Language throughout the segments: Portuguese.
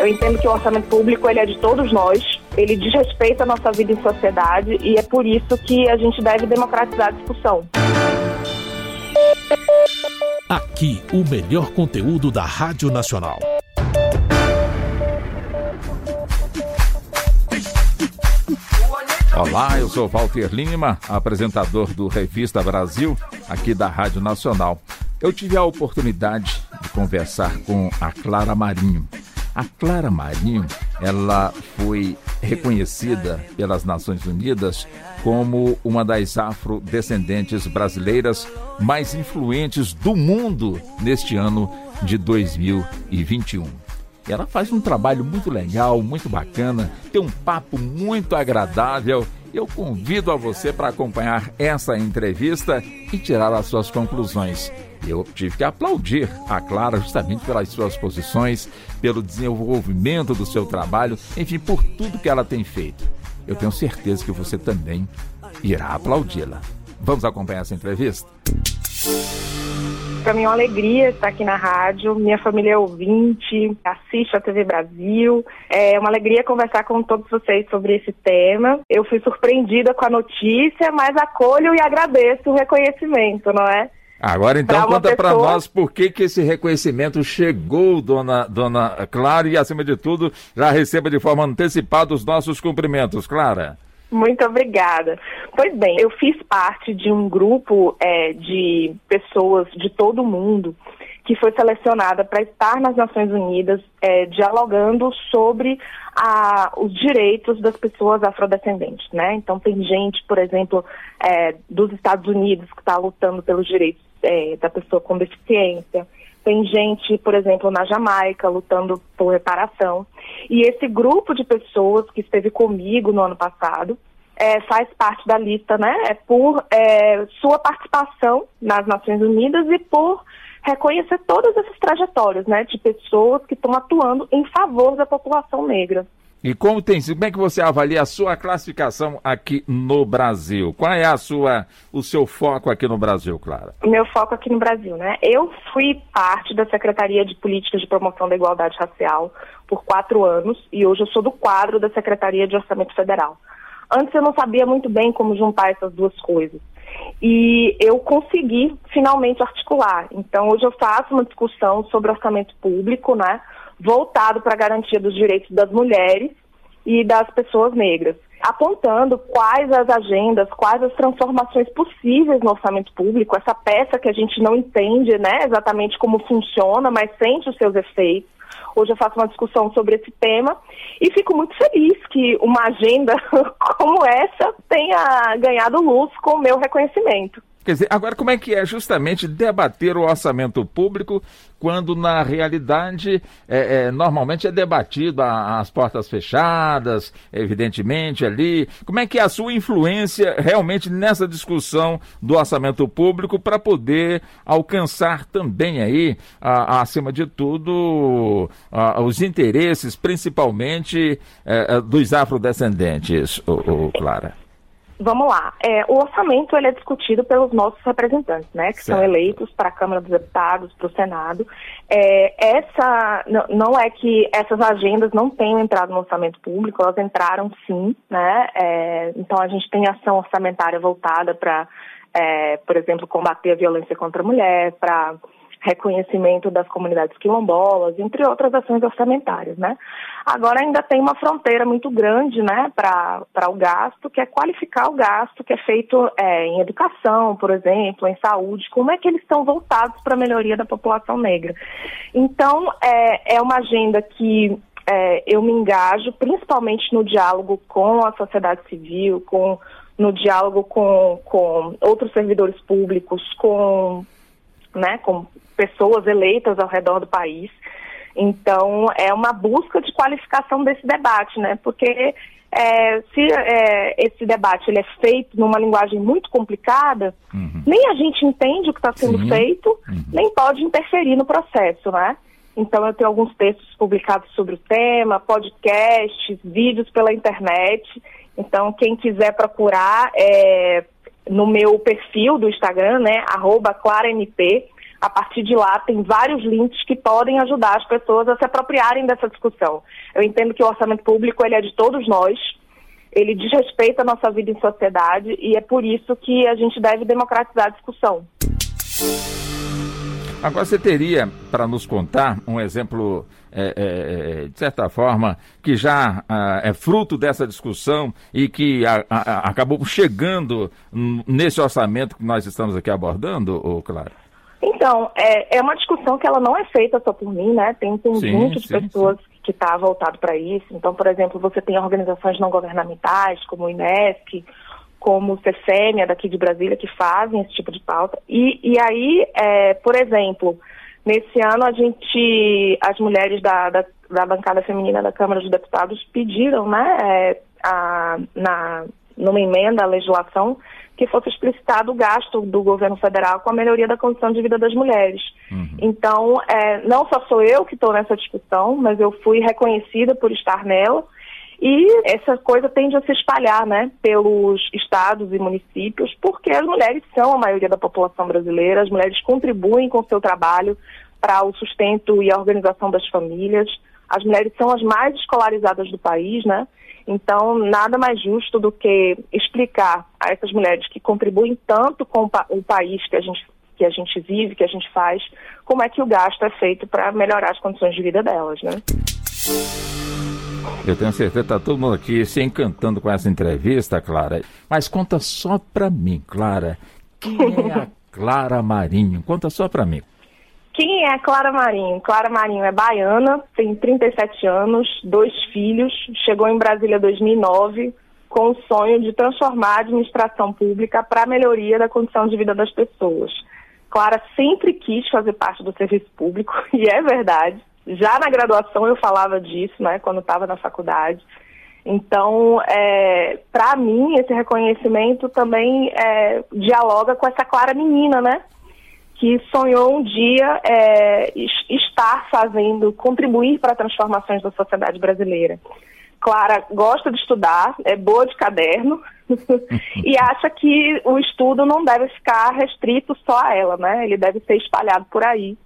Eu entendo que o orçamento público ele é de todos nós, ele diz respeito à nossa vida em sociedade e é por isso que a gente deve democratizar a discussão. Aqui, o melhor conteúdo da Rádio Nacional. Olá, eu sou Walter Lima, apresentador do Revista Brasil, aqui da Rádio Nacional. Eu tive a oportunidade de conversar com a Clara Marinho. A Clara Marinho, ela foi reconhecida pelas Nações Unidas como uma das afrodescendentes brasileiras mais influentes do mundo neste ano de 2021. Ela faz um trabalho muito legal, muito bacana, tem um papo muito agradável. Eu convido a você para acompanhar essa entrevista e tirar as suas conclusões. Eu tive que aplaudir a Clara justamente pelas suas posições, pelo desenvolvimento do seu trabalho, enfim, por tudo que ela tem feito. Eu tenho certeza que você também irá aplaudi-la. Vamos acompanhar essa entrevista? Para mim é uma alegria estar aqui na rádio. Minha família é ouvinte, assiste a TV Brasil. É uma alegria conversar com todos vocês sobre esse tema. Eu fui surpreendida com a notícia, mas acolho e agradeço o reconhecimento, não é? Agora então pra conta para nós por que, que esse reconhecimento chegou, dona, dona Clara, e acima de tudo, já receba de forma antecipada os nossos cumprimentos, Clara. Muito obrigada. Pois bem, eu fiz parte de um grupo é, de pessoas de todo o mundo que foi selecionada para estar nas Nações Unidas é, dialogando sobre a, os direitos das pessoas afrodescendentes, né? Então tem gente, por exemplo, é, dos Estados Unidos que está lutando pelos direitos é, da pessoa com deficiência. Tem gente, por exemplo, na Jamaica lutando por reparação. E esse grupo de pessoas que esteve comigo no ano passado é, faz parte da lista, né? É por é, sua participação nas Nações Unidas e por reconhecer todas essas trajetórias, né, de pessoas que estão atuando em favor da população negra. E como tem como é que você avalia a sua classificação aqui no Brasil? Qual é a sua, o seu foco aqui no Brasil, Clara? O meu foco aqui no Brasil, né? Eu fui parte da Secretaria de Políticas de Promoção da Igualdade Racial por quatro anos e hoje eu sou do quadro da Secretaria de Orçamento Federal. Antes eu não sabia muito bem como juntar essas duas coisas. E eu consegui finalmente articular. Então hoje eu faço uma discussão sobre orçamento público, né? voltado para a garantia dos direitos das mulheres e das pessoas negras, apontando quais as agendas, quais as transformações possíveis no orçamento público, essa peça que a gente não entende né, exatamente como funciona, mas sente os seus efeitos. Hoje eu faço uma discussão sobre esse tema e fico muito feliz que uma agenda como essa tenha ganhado luz com o meu reconhecimento. Quer dizer, agora como é que é justamente debater o orçamento público quando na realidade é, é, normalmente é debatido às portas fechadas, evidentemente ali. Como é que é a sua influência realmente nessa discussão do orçamento público para poder alcançar também aí, a, a, acima de tudo, a, os interesses principalmente é, é dos afrodescendentes, o, o Clara? Vamos lá. É, o orçamento ele é discutido pelos nossos representantes, né, que certo. são eleitos para a Câmara dos Deputados, para o Senado. É, essa não é que essas agendas não tenham entrado no orçamento público, elas entraram sim, né? É, então a gente tem ação orçamentária voltada para, é, por exemplo, combater a violência contra a mulher, para reconhecimento das comunidades quilombolas, entre outras ações orçamentárias, né? Agora ainda tem uma fronteira muito grande, né, para o gasto, que é qualificar o gasto que é feito é, em educação, por exemplo, em saúde, como é que eles estão voltados para a melhoria da população negra. Então, é, é uma agenda que é, eu me engajo, principalmente no diálogo com a sociedade civil, com no diálogo com, com outros servidores públicos, com, né, com pessoas eleitas ao redor do país. Então, é uma busca de qualificação desse debate, né? Porque é, se é, esse debate ele é feito numa linguagem muito complicada, uhum. nem a gente entende o que está sendo Sim. feito, uhum. nem pode interferir no processo, né? Então, eu tenho alguns textos publicados sobre o tema, podcasts, vídeos pela internet. Então, quem quiser procurar é, no meu perfil do Instagram, né, ClaraMP, a partir de lá, tem vários links que podem ajudar as pessoas a se apropriarem dessa discussão. Eu entendo que o orçamento público ele é de todos nós, ele desrespeita a nossa vida em sociedade e é por isso que a gente deve democratizar a discussão. Agora, você teria para nos contar um exemplo, é, é, é, de certa forma, que já ah, é fruto dessa discussão e que a, a, acabou chegando nesse orçamento que nós estamos aqui abordando, ou Clara? Então, é, é uma discussão que ela não é feita só por mim, né? Tem um conjunto de pessoas sim. que está voltado para isso. Então, por exemplo, você tem organizações não governamentais, como o INESC, como o CFEMIA daqui de Brasília, que fazem esse tipo de pauta. E, e aí, é, por exemplo, nesse ano a gente, as mulheres da, da, da, bancada feminina da Câmara dos Deputados pediram, né, é, a, na, numa emenda à legislação, que fosse explicitado o gasto do governo federal com a melhoria da condição de vida das mulheres. Uhum. Então, é, não só sou eu que estou nessa discussão, mas eu fui reconhecida por estar nela. E essa coisa tende a se espalhar, né, pelos estados e municípios, porque as mulheres são a maioria da população brasileira, as mulheres contribuem com o seu trabalho para o sustento e a organização das famílias. As mulheres são as mais escolarizadas do país, né? Então, nada mais justo do que explicar a essas mulheres que contribuem tanto com o país que a gente que a gente vive, que a gente faz, como é que o gasto é feito para melhorar as condições de vida delas, né? Eu tenho certeza que está todo mundo aqui se encantando com essa entrevista, Clara. Mas conta só para mim, Clara. Quem é a Clara Marinho? Conta só para mim. Quem é a Clara Marinho? Clara Marinho é baiana, tem 37 anos, dois filhos, chegou em Brasília em 2009 com o sonho de transformar a administração pública para a melhoria da condição de vida das pessoas. Clara sempre quis fazer parte do serviço público, e é verdade. Já na graduação eu falava disso, né, quando estava na faculdade. Então, é, para mim, esse reconhecimento também é, dialoga com essa clara menina, né? Que sonhou um dia é, estar fazendo, contribuir para transformações da sociedade brasileira. Clara gosta de estudar, é boa de caderno e acha que o estudo não deve ficar restrito só a ela, né? Ele deve ser espalhado por aí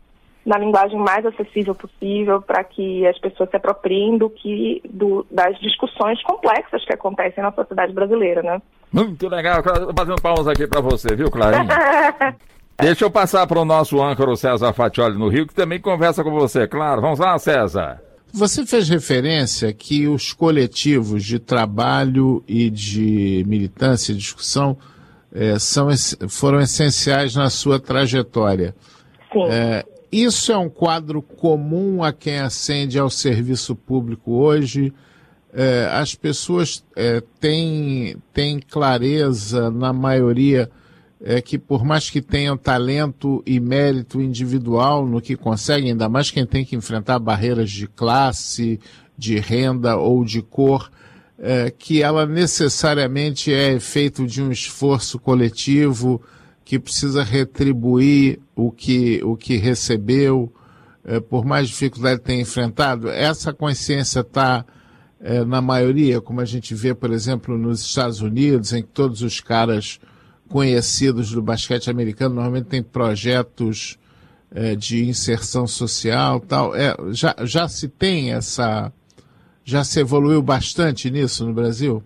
na linguagem mais acessível possível para que as pessoas se apropriem do que do, das discussões complexas que acontecem na sociedade brasileira, né? Muito legal, fazendo palmas aqui para você, viu, Clarinha? Deixa eu passar para o nosso âncora César Fatioli no Rio, que também conversa com você, claro. Vamos lá, César. Você fez referência que os coletivos de trabalho e de militância e discussão é, são, foram essenciais na sua trajetória. Sim. É, isso é um quadro comum a quem ascende ao serviço público hoje. É, as pessoas é, têm, têm clareza, na maioria, é, que por mais que tenham talento e mérito individual no que conseguem, ainda mais quem tem que enfrentar barreiras de classe, de renda ou de cor, é, que ela necessariamente é efeito de um esforço coletivo, que precisa retribuir o que, o que recebeu, é, por mais dificuldade que tenha enfrentado, essa consciência está é, na maioria, como a gente vê, por exemplo, nos Estados Unidos, em que todos os caras conhecidos do basquete americano normalmente têm projetos é, de inserção social tal. É, já, já se tem essa. Já se evoluiu bastante nisso no Brasil?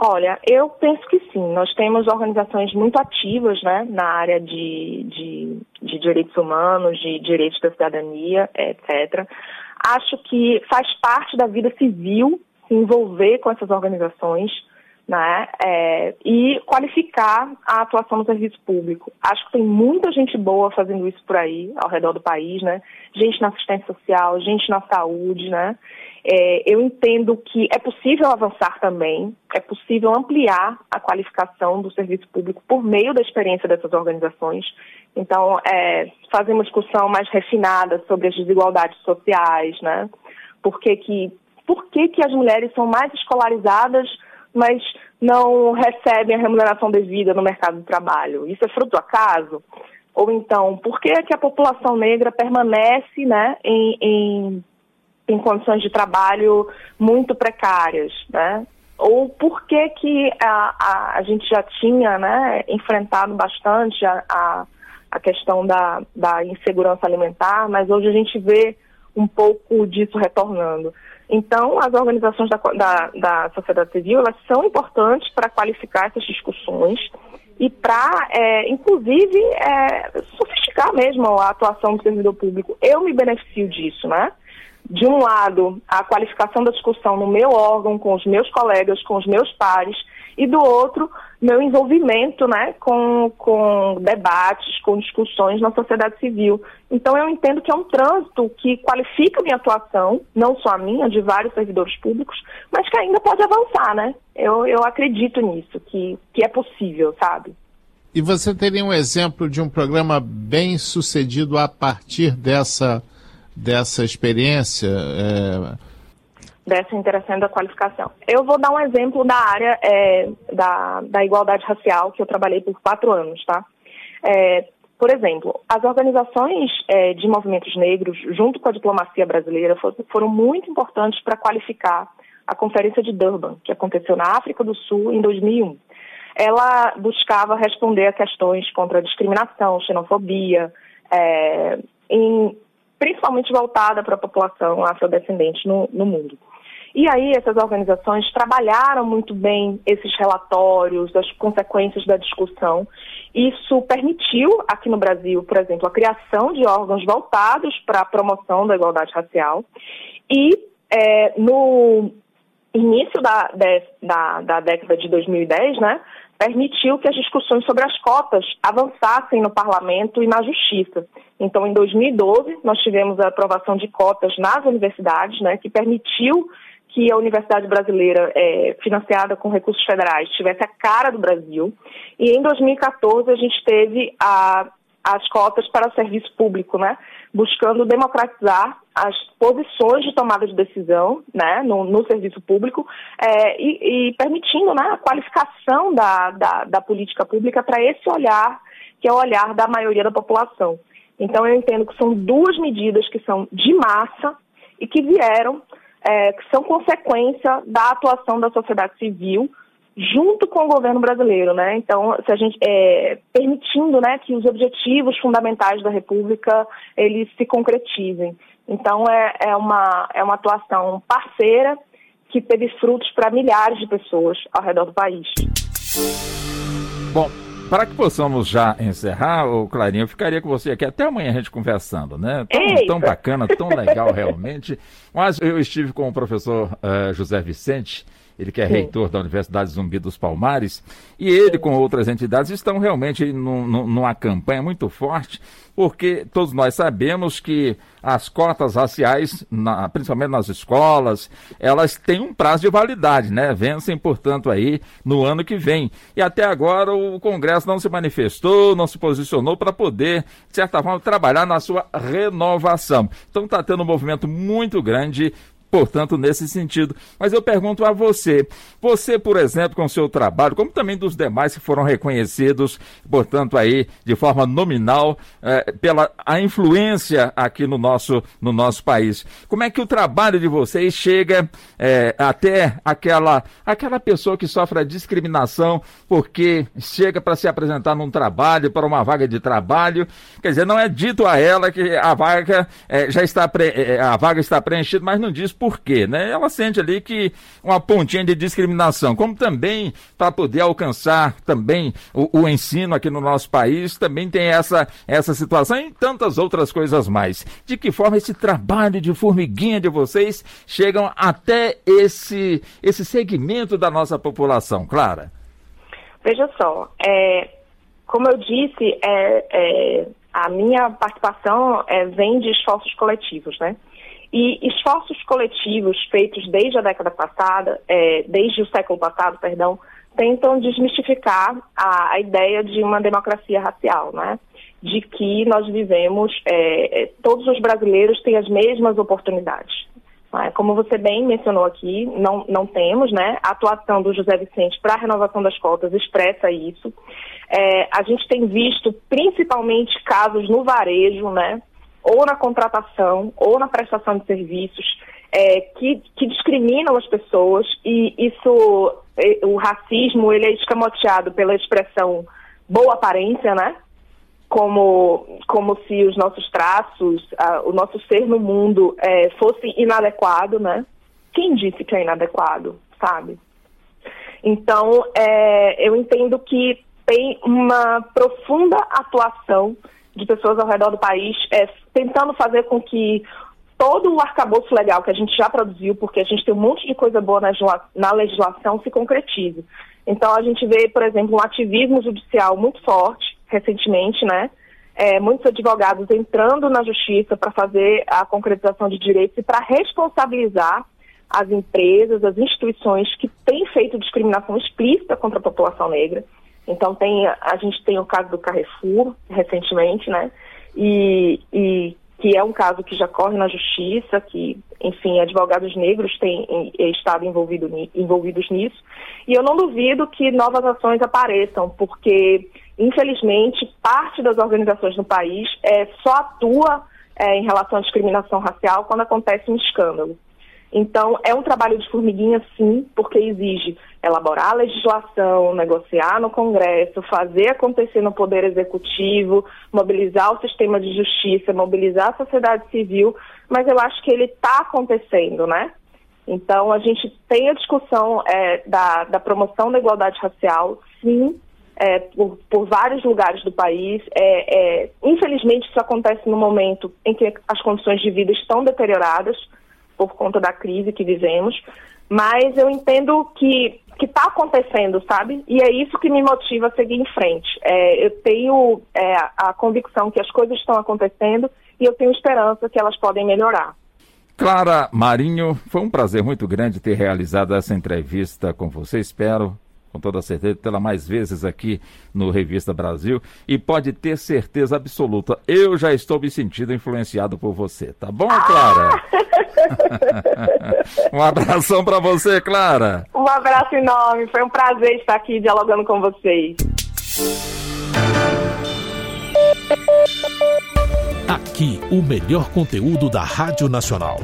Olha, eu penso que sim. Nós temos organizações muito ativas né, na área de, de, de direitos humanos, de direitos da cidadania, etc. Acho que faz parte da vida civil se envolver com essas organizações né, é, e qualificar a atuação no serviço público. Acho que tem muita gente boa fazendo isso por aí, ao redor do país, né? Gente na assistência social, gente na saúde, né? É, eu entendo que é possível avançar também, é possível ampliar a qualificação do serviço público por meio da experiência dessas organizações. Então, é, fazer uma discussão mais refinada sobre as desigualdades sociais, né? Por que, que, por que, que as mulheres são mais escolarizadas, mas não recebem a remuneração devida no mercado de trabalho? Isso é fruto do acaso? Ou então, por que, que a população negra permanece né, em, em em condições de trabalho muito precárias, né? Ou por que, que a, a, a gente já tinha né, enfrentado bastante a, a, a questão da, da insegurança alimentar, mas hoje a gente vê um pouco disso retornando. Então, as organizações da, da, da sociedade civil, elas são importantes para qualificar essas discussões e para, é, inclusive, é, sofisticar mesmo a atuação do servidor público. Eu me beneficio disso, né? De um lado, a qualificação da discussão no meu órgão, com os meus colegas, com os meus pares, e do outro, meu envolvimento né, com, com debates, com discussões na sociedade civil. Então, eu entendo que é um trânsito que qualifica a minha atuação, não só a minha, de vários servidores públicos, mas que ainda pode avançar, né? Eu, eu acredito nisso, que, que é possível, sabe? E você teria um exemplo de um programa bem sucedido a partir dessa, dessa experiência? É dessa interação da qualificação. Eu vou dar um exemplo da área é, da, da igualdade racial, que eu trabalhei por quatro anos, tá? É, por exemplo, as organizações é, de movimentos negros, junto com a diplomacia brasileira, for, foram muito importantes para qualificar a Conferência de Durban, que aconteceu na África do Sul em 2001. Ela buscava responder a questões contra a discriminação, xenofobia, é, em, principalmente voltada para a população afrodescendente no, no mundo. E aí essas organizações trabalharam muito bem esses relatórios, as consequências da discussão. Isso permitiu aqui no Brasil, por exemplo, a criação de órgãos voltados para a promoção da igualdade racial. E é, no início da, da, da década de 2010, né, permitiu que as discussões sobre as cotas avançassem no parlamento e na justiça. Então, em 2012, nós tivemos a aprovação de cotas nas universidades, né, que permitiu que a universidade brasileira, é, financiada com recursos federais, tivesse a cara do Brasil. E em 2014 a gente teve a, as cotas para o serviço público, né? buscando democratizar as posições de tomada de decisão né? no, no serviço público é, e, e, permitindo né? a qualificação da, da, da política pública para esse olhar, que é o olhar da maioria da população. Então, eu entendo que são duas medidas que são de massa e que vieram é, que são consequência da atuação da sociedade civil junto com o governo brasileiro, né? Então, se a gente é, permitindo, né, que os objetivos fundamentais da República eles se concretizem. Então, é, é uma é uma atuação parceira que teve frutos para milhares de pessoas ao redor do país. Bom, para que possamos já encerrar, o Clarinho, eu ficaria com você aqui até amanhã a gente conversando, né? Tão, tão bacana, tão legal realmente. Mas eu estive com o professor uh, José Vicente ele que é Sim. reitor da Universidade Zumbi dos Palmares, e ele com outras entidades estão realmente num, numa campanha muito forte, porque todos nós sabemos que as cotas raciais, na, principalmente nas escolas, elas têm um prazo de validade, né? Vencem, portanto, aí no ano que vem. E até agora o Congresso não se manifestou, não se posicionou para poder, de certa forma, trabalhar na sua renovação. Então está tendo um movimento muito grande portanto, nesse sentido. Mas eu pergunto a você, você, por exemplo, com seu trabalho, como também dos demais que foram reconhecidos, portanto, aí de forma nominal, eh, pela a influência aqui no nosso, no nosso país. Como é que o trabalho de vocês chega eh, até aquela, aquela pessoa que sofre a discriminação porque chega para se apresentar num trabalho, para uma vaga de trabalho? Quer dizer, não é dito a ela que a vaga eh, já está, pre, a vaga está preenchida, mas não diz por quê, né? Ela sente ali que uma pontinha de discriminação, como também para poder alcançar também o, o, ensino aqui no nosso país, também tem essa, essa situação e tantas outras coisas mais. De que forma esse trabalho de formiguinha de vocês chegam até esse, esse segmento da nossa população, Clara? Veja só, é, como eu disse, é, é, a minha participação é, vem de esforços coletivos, né? E esforços coletivos feitos desde a década passada, é, desde o século passado, perdão, tentam desmistificar a, a, ideia de uma democracia racial, né? De que nós vivemos, é, é todos os brasileiros têm as mesmas oportunidades. É? Como você bem mencionou aqui, não, não temos, né? A atuação do José Vicente para a renovação das cotas expressa isso. É, a gente tem visto principalmente casos no varejo, né? Ou na contratação, ou na prestação de serviços, é, que, que, discriminam as pessoas e isso, o racismo, ele é escamoteado pela expressão boa aparência, né? como, como se os nossos traços, o nosso ser no mundo é, fosse inadequado, né? Quem disse que é inadequado, sabe? Então, é, eu entendo que tem uma profunda atuação de pessoas ao redor do país é, tentando fazer com que todo o arcabouço legal que a gente já produziu, porque a gente tem um monte de coisa boa na, na legislação, se concretize. Então, a gente vê, por exemplo, um ativismo judicial muito forte, recentemente, né? É, muitos advogados entrando na justiça para fazer a concretização de direitos e para responsabilizar as empresas, as instituições que têm feito discriminação explícita contra a população negra. Então tem a gente tem o caso do Carrefour recentemente, né? E, e que é um caso que já corre na justiça, que, enfim, advogados negros têm estado envolvido, envolvidos nisso. E eu não duvido que novas ações apareçam, porque, infelizmente, parte das organizações no país é, só atua é, em relação à discriminação racial quando acontece um escândalo. Então, é um trabalho de formiguinha, sim, porque exige elaborar a legislação, negociar no Congresso, fazer acontecer no Poder Executivo, mobilizar o sistema de justiça, mobilizar a sociedade civil, mas eu acho que ele está acontecendo, né? Então, a gente tem a discussão é, da, da, promoção da igualdade racial, sim, é, por, por, vários lugares do país. É, é infelizmente, isso acontece no momento em que as condições de vida estão deterioradas por conta da crise que vivemos, mas eu entendo que que está acontecendo, sabe? E é isso que me motiva a seguir em frente. É, eu tenho é, a convicção que as coisas estão acontecendo e eu tenho esperança que elas podem melhorar. Clara Marinho, foi um prazer muito grande ter realizado essa entrevista com você. Espero com toda certeza, tê-la mais vezes aqui no Revista Brasil e pode ter certeza absoluta, eu já estou me sentindo influenciado por você, tá bom, Clara? um abração para você, Clara. Um abraço enorme, foi um prazer estar aqui dialogando com vocês. Aqui, o melhor conteúdo da Rádio Nacional.